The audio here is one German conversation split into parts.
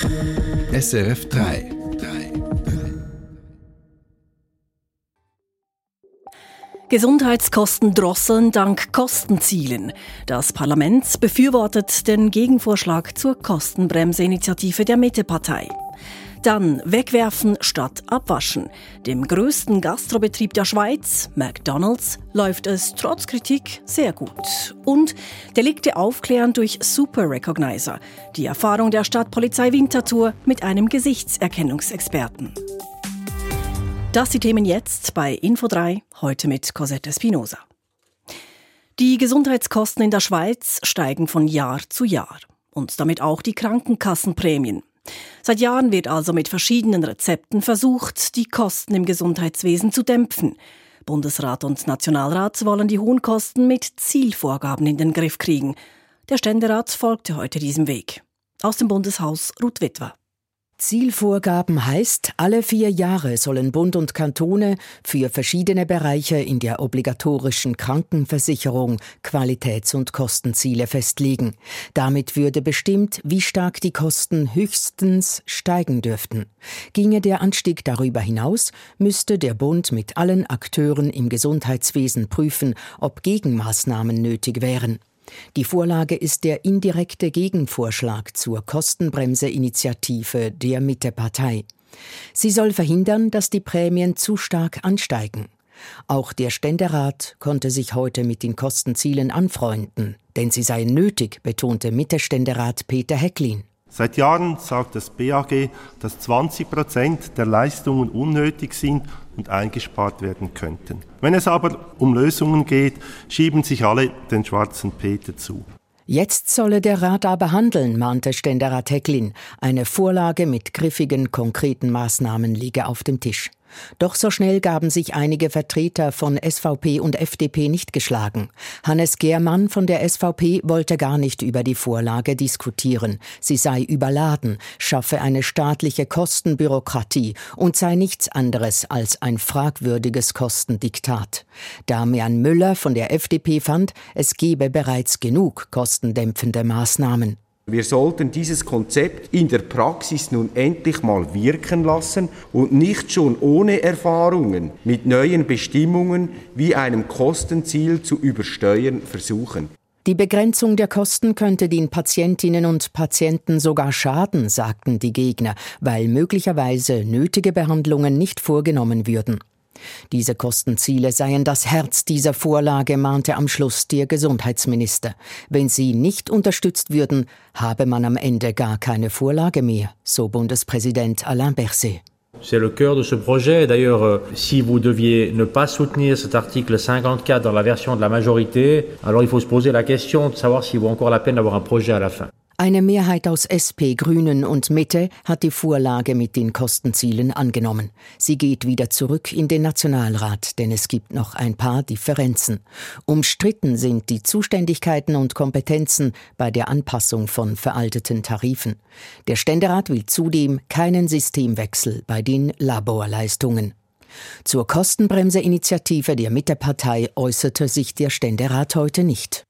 SRF 3. Gesundheitskosten drosseln dank Kostenzielen. Das Parlament befürwortet den Gegenvorschlag zur Kostenbremseinitiative der Mittepartei. Dann wegwerfen statt abwaschen. Dem größten Gastrobetrieb der Schweiz, McDonald's, läuft es trotz Kritik sehr gut. Und Delikte aufklären durch Super Recognizer. Die Erfahrung der Stadtpolizei Winterthur mit einem Gesichtserkennungsexperten. Das die Themen jetzt bei Info 3, heute mit Cosette Espinosa. Die Gesundheitskosten in der Schweiz steigen von Jahr zu Jahr und damit auch die Krankenkassenprämien. Seit Jahren wird also mit verschiedenen Rezepten versucht, die Kosten im Gesundheitswesen zu dämpfen. Bundesrat und Nationalrat wollen die hohen Kosten mit Zielvorgaben in den Griff kriegen. Der Ständerat folgte heute diesem Weg. Aus dem Bundeshaus Ruth Witwer. Zielvorgaben heißt, alle vier Jahre sollen Bund und Kantone für verschiedene Bereiche in der obligatorischen Krankenversicherung Qualitäts- und Kostenziele festlegen. Damit würde bestimmt, wie stark die Kosten höchstens steigen dürften. Ginge der Anstieg darüber hinaus, müsste der Bund mit allen Akteuren im Gesundheitswesen prüfen, ob Gegenmaßnahmen nötig wären. Die Vorlage ist der indirekte Gegenvorschlag zur Kostenbremse-Initiative der Mittepartei. Sie soll verhindern, dass die Prämien zu stark ansteigen. Auch der Ständerat konnte sich heute mit den Kostenzielen anfreunden, denn sie seien nötig, betonte Mittelständerat Peter Hecklin. Seit Jahren sagt das BAG, dass 20 Prozent der Leistungen unnötig sind und eingespart werden könnten. Wenn es aber um Lösungen geht, schieben sich alle den schwarzen Peter zu. Jetzt solle der Rat aber handeln, mahnte Ständerat Hecklin. Eine Vorlage mit griffigen, konkreten Maßnahmen liege auf dem Tisch. Doch so schnell gaben sich einige Vertreter von SVP und FDP nicht geschlagen. Hannes Gehrmann von der SVP wollte gar nicht über die Vorlage diskutieren. Sie sei überladen, schaffe eine staatliche Kostenbürokratie und sei nichts anderes als ein fragwürdiges Kostendiktat. Damian Müller von der FDP fand, es gebe bereits genug kostendämpfende Maßnahmen. Wir sollten dieses Konzept in der Praxis nun endlich mal wirken lassen und nicht schon ohne Erfahrungen mit neuen Bestimmungen wie einem Kostenziel zu übersteuern versuchen. Die Begrenzung der Kosten könnte den Patientinnen und Patienten sogar schaden, sagten die Gegner, weil möglicherweise nötige Behandlungen nicht vorgenommen würden. Diese Kostenziele seien das Herz dieser Vorlage, mahnte am Schluss der Gesundheitsminister. Wenn sie nicht unterstützt würden, habe man am Ende gar keine Vorlage mehr, so Bundespräsident Alain Berset. C'est le cœur de ce projet. D'ailleurs, euh, si vous deviez ne pas soutenir cet article 54 dans la version de la majorité, alors il faut se poser la question de savoir s'il vaut encore la peine d'avoir un projet à la fin. Eine Mehrheit aus SP, Grünen und Mitte hat die Vorlage mit den Kostenzielen angenommen. Sie geht wieder zurück in den Nationalrat, denn es gibt noch ein paar Differenzen. Umstritten sind die Zuständigkeiten und Kompetenzen bei der Anpassung von veralteten Tarifen. Der Ständerat will zudem keinen Systemwechsel bei den Laborleistungen. Zur Kostenbremse-Initiative der Mittepartei äußerte sich der Ständerat heute nicht.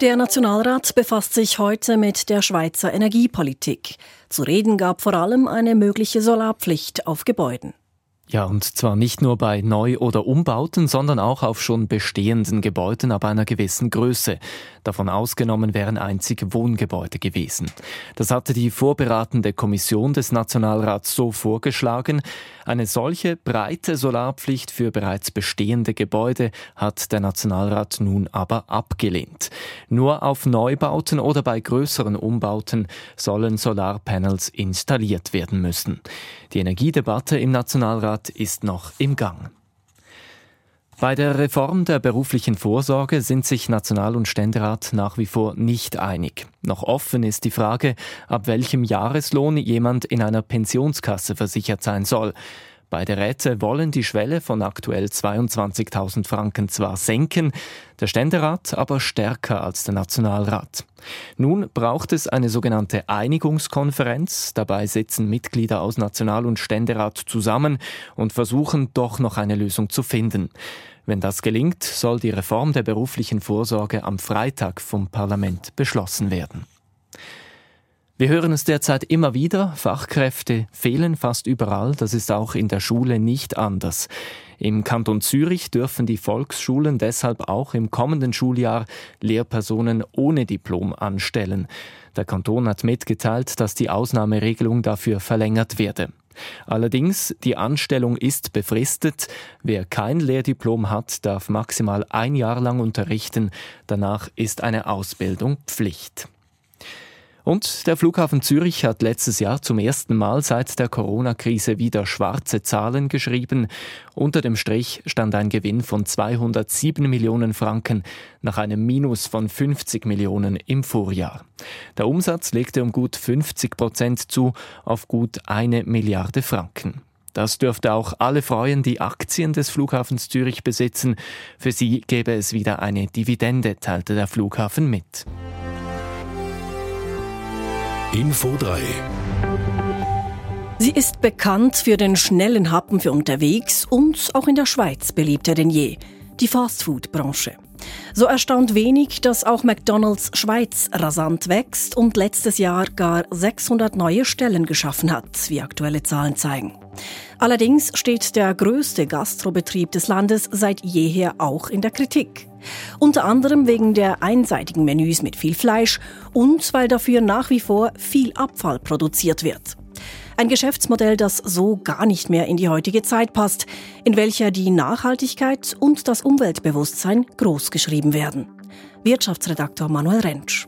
Der Nationalrat befasst sich heute mit der Schweizer Energiepolitik. Zu reden gab vor allem eine mögliche Solarpflicht auf Gebäuden. Ja, und zwar nicht nur bei Neu- oder Umbauten, sondern auch auf schon bestehenden Gebäuden ab einer gewissen Größe. Davon ausgenommen wären einzig Wohngebäude gewesen. Das hatte die vorberatende Kommission des Nationalrats so vorgeschlagen. Eine solche breite Solarpflicht für bereits bestehende Gebäude hat der Nationalrat nun aber abgelehnt. Nur auf Neubauten oder bei größeren Umbauten sollen Solarpanels installiert werden müssen. Die Energiedebatte im Nationalrat ist noch im Gang. Bei der Reform der beruflichen Vorsorge sind sich National- und Ständerat nach wie vor nicht einig. Noch offen ist die Frage, ab welchem Jahreslohn jemand in einer Pensionskasse versichert sein soll. Beide Räte wollen die Schwelle von aktuell 22.000 Franken zwar senken, der Ständerat aber stärker als der Nationalrat. Nun braucht es eine sogenannte Einigungskonferenz. Dabei sitzen Mitglieder aus National- und Ständerat zusammen und versuchen doch noch eine Lösung zu finden. Wenn das gelingt, soll die Reform der beruflichen Vorsorge am Freitag vom Parlament beschlossen werden. Wir hören es derzeit immer wieder, Fachkräfte fehlen fast überall, das ist auch in der Schule nicht anders. Im Kanton Zürich dürfen die Volksschulen deshalb auch im kommenden Schuljahr Lehrpersonen ohne Diplom anstellen. Der Kanton hat mitgeteilt, dass die Ausnahmeregelung dafür verlängert werde. Allerdings, die Anstellung ist befristet. Wer kein Lehrdiplom hat, darf maximal ein Jahr lang unterrichten. Danach ist eine Ausbildung Pflicht. Und der Flughafen Zürich hat letztes Jahr zum ersten Mal seit der Corona-Krise wieder schwarze Zahlen geschrieben. Unter dem Strich stand ein Gewinn von 207 Millionen Franken nach einem Minus von 50 Millionen im Vorjahr. Der Umsatz legte um gut 50 Prozent zu auf gut eine Milliarde Franken. Das dürfte auch alle freuen, die Aktien des Flughafens Zürich besitzen. Für sie gäbe es wieder eine Dividende, teilte der Flughafen mit. Info 3 Sie ist bekannt für den schnellen Happen für unterwegs und auch in der Schweiz beliebter denn je, die Fastfood-Branche. So erstaunt wenig, dass auch McDonald's Schweiz rasant wächst und letztes Jahr gar 600 neue Stellen geschaffen hat, wie aktuelle Zahlen zeigen. Allerdings steht der größte Gastrobetrieb des Landes seit jeher auch in der Kritik. Unter anderem wegen der einseitigen Menüs mit viel Fleisch und weil dafür nach wie vor viel Abfall produziert wird. Ein Geschäftsmodell, das so gar nicht mehr in die heutige Zeit passt, in welcher die Nachhaltigkeit und das Umweltbewusstsein großgeschrieben werden. Wirtschaftsredaktor Manuel Rentsch.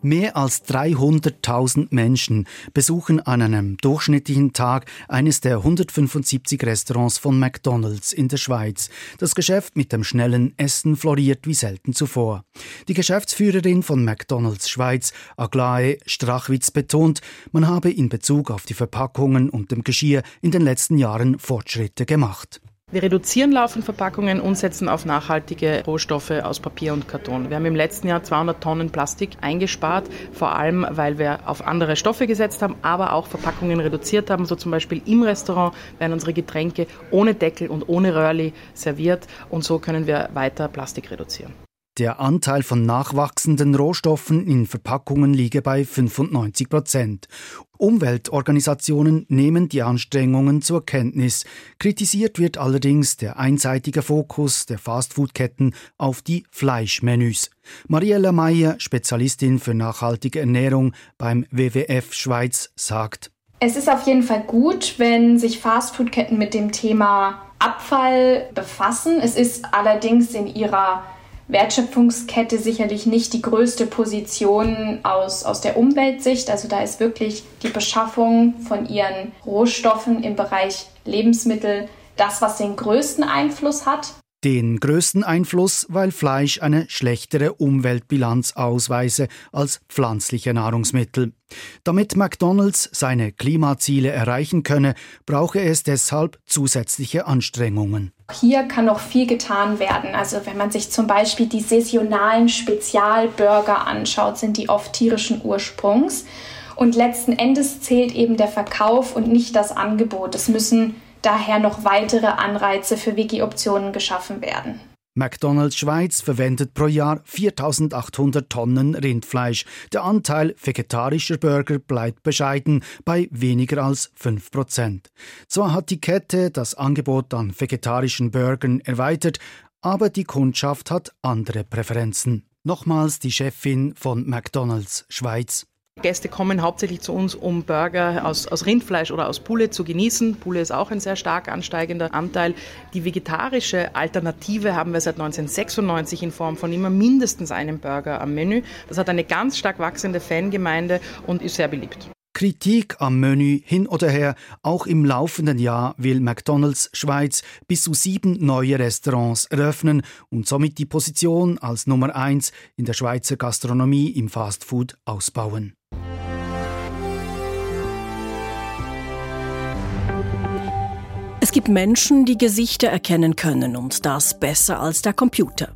Mehr als 300.000 Menschen besuchen an einem durchschnittlichen Tag eines der 175 Restaurants von McDonald's in der Schweiz. Das Geschäft mit dem schnellen Essen floriert wie selten zuvor. Die Geschäftsführerin von McDonald's Schweiz, Aglae Strachwitz, betont, man habe in Bezug auf die Verpackungen und dem Geschirr in den letzten Jahren Fortschritte gemacht. Wir reduzieren laufend Verpackungen und setzen auf nachhaltige Rohstoffe aus Papier und Karton. Wir haben im letzten Jahr 200 Tonnen Plastik eingespart, vor allem weil wir auf andere Stoffe gesetzt haben, aber auch Verpackungen reduziert haben. So zum Beispiel im Restaurant werden unsere Getränke ohne Deckel und ohne Röhrli serviert und so können wir weiter Plastik reduzieren. Der Anteil von nachwachsenden Rohstoffen in Verpackungen liege bei 95 Prozent. Umweltorganisationen nehmen die Anstrengungen zur Kenntnis. Kritisiert wird allerdings der einseitige Fokus der Fastfood-Ketten auf die Fleischmenüs. Mariella Meyer, Spezialistin für nachhaltige Ernährung beim WWF Schweiz, sagt, es ist auf jeden Fall gut, wenn sich Fastfood-Ketten mit dem Thema Abfall befassen. Es ist allerdings in ihrer Wertschöpfungskette sicherlich nicht die größte Position aus, aus der Umweltsicht. Also da ist wirklich die Beschaffung von ihren Rohstoffen im Bereich Lebensmittel das, was den größten Einfluss hat. Den größten Einfluss, weil Fleisch eine schlechtere Umweltbilanz ausweise als pflanzliche Nahrungsmittel. Damit McDonald's seine Klimaziele erreichen könne, brauche es deshalb zusätzliche Anstrengungen. Hier kann noch viel getan werden. Also wenn man sich zum Beispiel die saisonalen Spezialburger anschaut, sind die oft tierischen Ursprungs. Und letzten Endes zählt eben der Verkauf und nicht das Angebot. Es müssen daher noch weitere Anreize für Veggie-Optionen geschaffen werden. McDonald's Schweiz verwendet pro Jahr 4800 Tonnen Rindfleisch. Der Anteil vegetarischer Burger bleibt bescheiden bei weniger als 5 Prozent. Zwar hat die Kette das Angebot an vegetarischen Burgern erweitert, aber die Kundschaft hat andere Präferenzen. Nochmals die Chefin von McDonald's Schweiz. Gäste kommen hauptsächlich zu uns, um Burger aus, aus Rindfleisch oder aus Pulle zu genießen. Pulle ist auch ein sehr stark ansteigender Anteil. Die vegetarische Alternative haben wir seit 1996 in Form von immer mindestens einem Burger am Menü. Das hat eine ganz stark wachsende Fangemeinde und ist sehr beliebt. Kritik am Menü hin oder her. Auch im laufenden Jahr will McDonald's Schweiz bis zu sieben neue Restaurants eröffnen und somit die Position als Nummer eins in der Schweizer Gastronomie im Fastfood ausbauen. Es gibt Menschen, die Gesichter erkennen können und das besser als der Computer.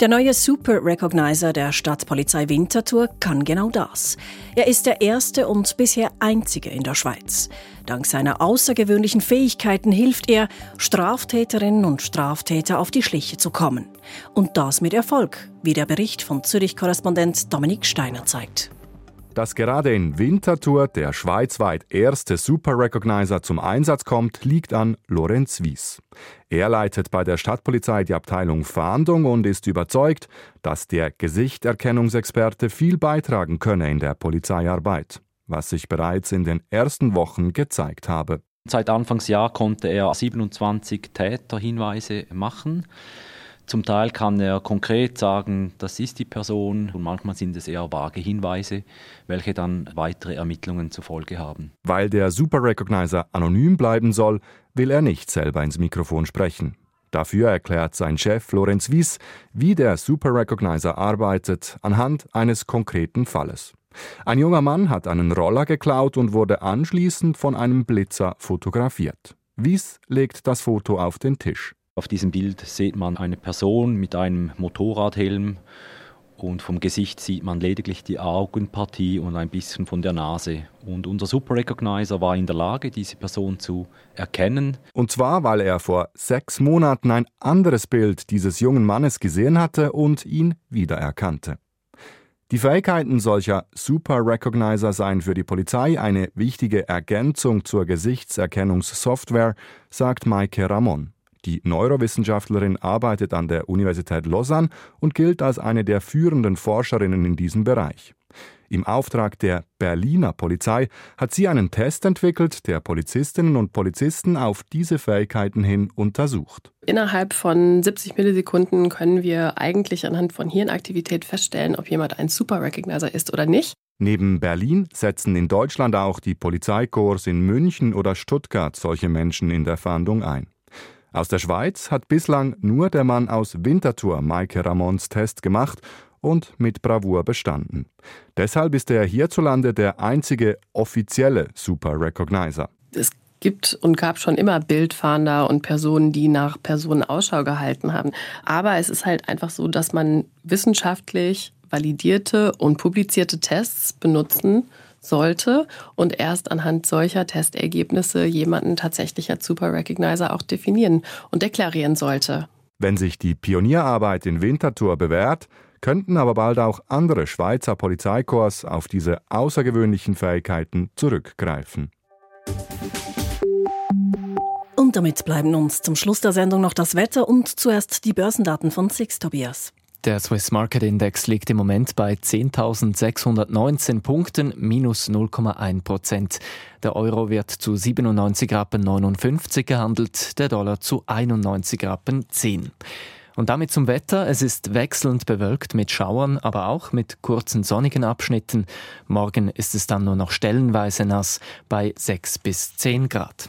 Der neue Super Recognizer der Stadtpolizei Winterthur kann genau das. Er ist der erste und bisher einzige in der Schweiz. Dank seiner außergewöhnlichen Fähigkeiten hilft er, Straftäterinnen und Straftäter auf die Schliche zu kommen. Und das mit Erfolg, wie der Bericht von Zürich-Korrespondent Dominik Steiner zeigt. Dass gerade in Winterthur der schweizweit erste Super Recognizer zum Einsatz kommt, liegt an Lorenz Wies. Er leitet bei der Stadtpolizei die Abteilung Fahndung und ist überzeugt, dass der Gesichterkennungsexperte viel beitragen könne in der Polizeiarbeit, was sich bereits in den ersten Wochen gezeigt habe. Seit Anfangsjahr konnte er 27 Täterhinweise machen. Zum Teil kann er konkret sagen, das ist die Person und manchmal sind es eher vage Hinweise, welche dann weitere Ermittlungen zur Folge haben. Weil der Super Recognizer anonym bleiben soll, will er nicht selber ins Mikrofon sprechen. Dafür erklärt sein Chef Lorenz Wies, wie der Super Recognizer arbeitet, anhand eines konkreten Falles. Ein junger Mann hat einen Roller geklaut und wurde anschließend von einem Blitzer fotografiert. Wies legt das Foto auf den Tisch. Auf diesem Bild sieht man eine Person mit einem Motorradhelm und vom Gesicht sieht man lediglich die Augenpartie und ein bisschen von der Nase. Und unser Super Recognizer war in der Lage, diese Person zu erkennen. Und zwar, weil er vor sechs Monaten ein anderes Bild dieses jungen Mannes gesehen hatte und ihn wiedererkannte. Die Fähigkeiten solcher Super Recognizer seien für die Polizei eine wichtige Ergänzung zur Gesichtserkennungssoftware, sagt Maike Ramon. Die Neurowissenschaftlerin arbeitet an der Universität Lausanne und gilt als eine der führenden Forscherinnen in diesem Bereich. Im Auftrag der Berliner Polizei hat sie einen Test entwickelt, der Polizistinnen und Polizisten auf diese Fähigkeiten hin untersucht. Innerhalb von 70 Millisekunden können wir eigentlich anhand von Hirnaktivität feststellen, ob jemand ein Super Recognizer ist oder nicht. Neben Berlin setzen in Deutschland auch die Polizeikorps in München oder Stuttgart solche Menschen in der Fahndung ein. Aus der Schweiz hat bislang nur der Mann aus Winterthur Maike Ramons Test gemacht und mit Bravour bestanden. Deshalb ist er hierzulande der einzige offizielle Super Recognizer. Es gibt und gab schon immer Bildfahnder und Personen, die nach Personen Ausschau gehalten haben. Aber es ist halt einfach so, dass man wissenschaftlich validierte und publizierte Tests benutzen sollte und erst anhand solcher Testergebnisse jemanden tatsächlich als Super Recognizer auch definieren und deklarieren sollte. Wenn sich die Pionierarbeit in Winterthur bewährt, könnten aber bald auch andere Schweizer Polizeikorps auf diese außergewöhnlichen Fähigkeiten zurückgreifen. Und damit bleiben uns zum Schluss der Sendung noch das Wetter und zuerst die Börsendaten von Six Tobias. Der Swiss Market Index liegt im Moment bei 10.619 Punkten, minus 0,1 Prozent. Der Euro wird zu 97 Rappen 59 gehandelt, der Dollar zu 91 Rappen 10. Und damit zum Wetter. Es ist wechselnd bewölkt mit Schauern, aber auch mit kurzen sonnigen Abschnitten. Morgen ist es dann nur noch stellenweise nass bei 6 bis 10 Grad.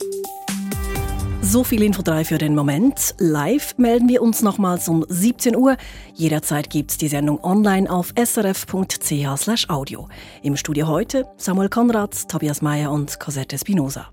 So viel Info 3 für den Moment. Live melden wir uns nochmals um 17 Uhr. Jederzeit gibt's die Sendung online auf srf.ch/audio. Im Studio heute Samuel Konrad, Tobias Mayer und Cosette Spinoza.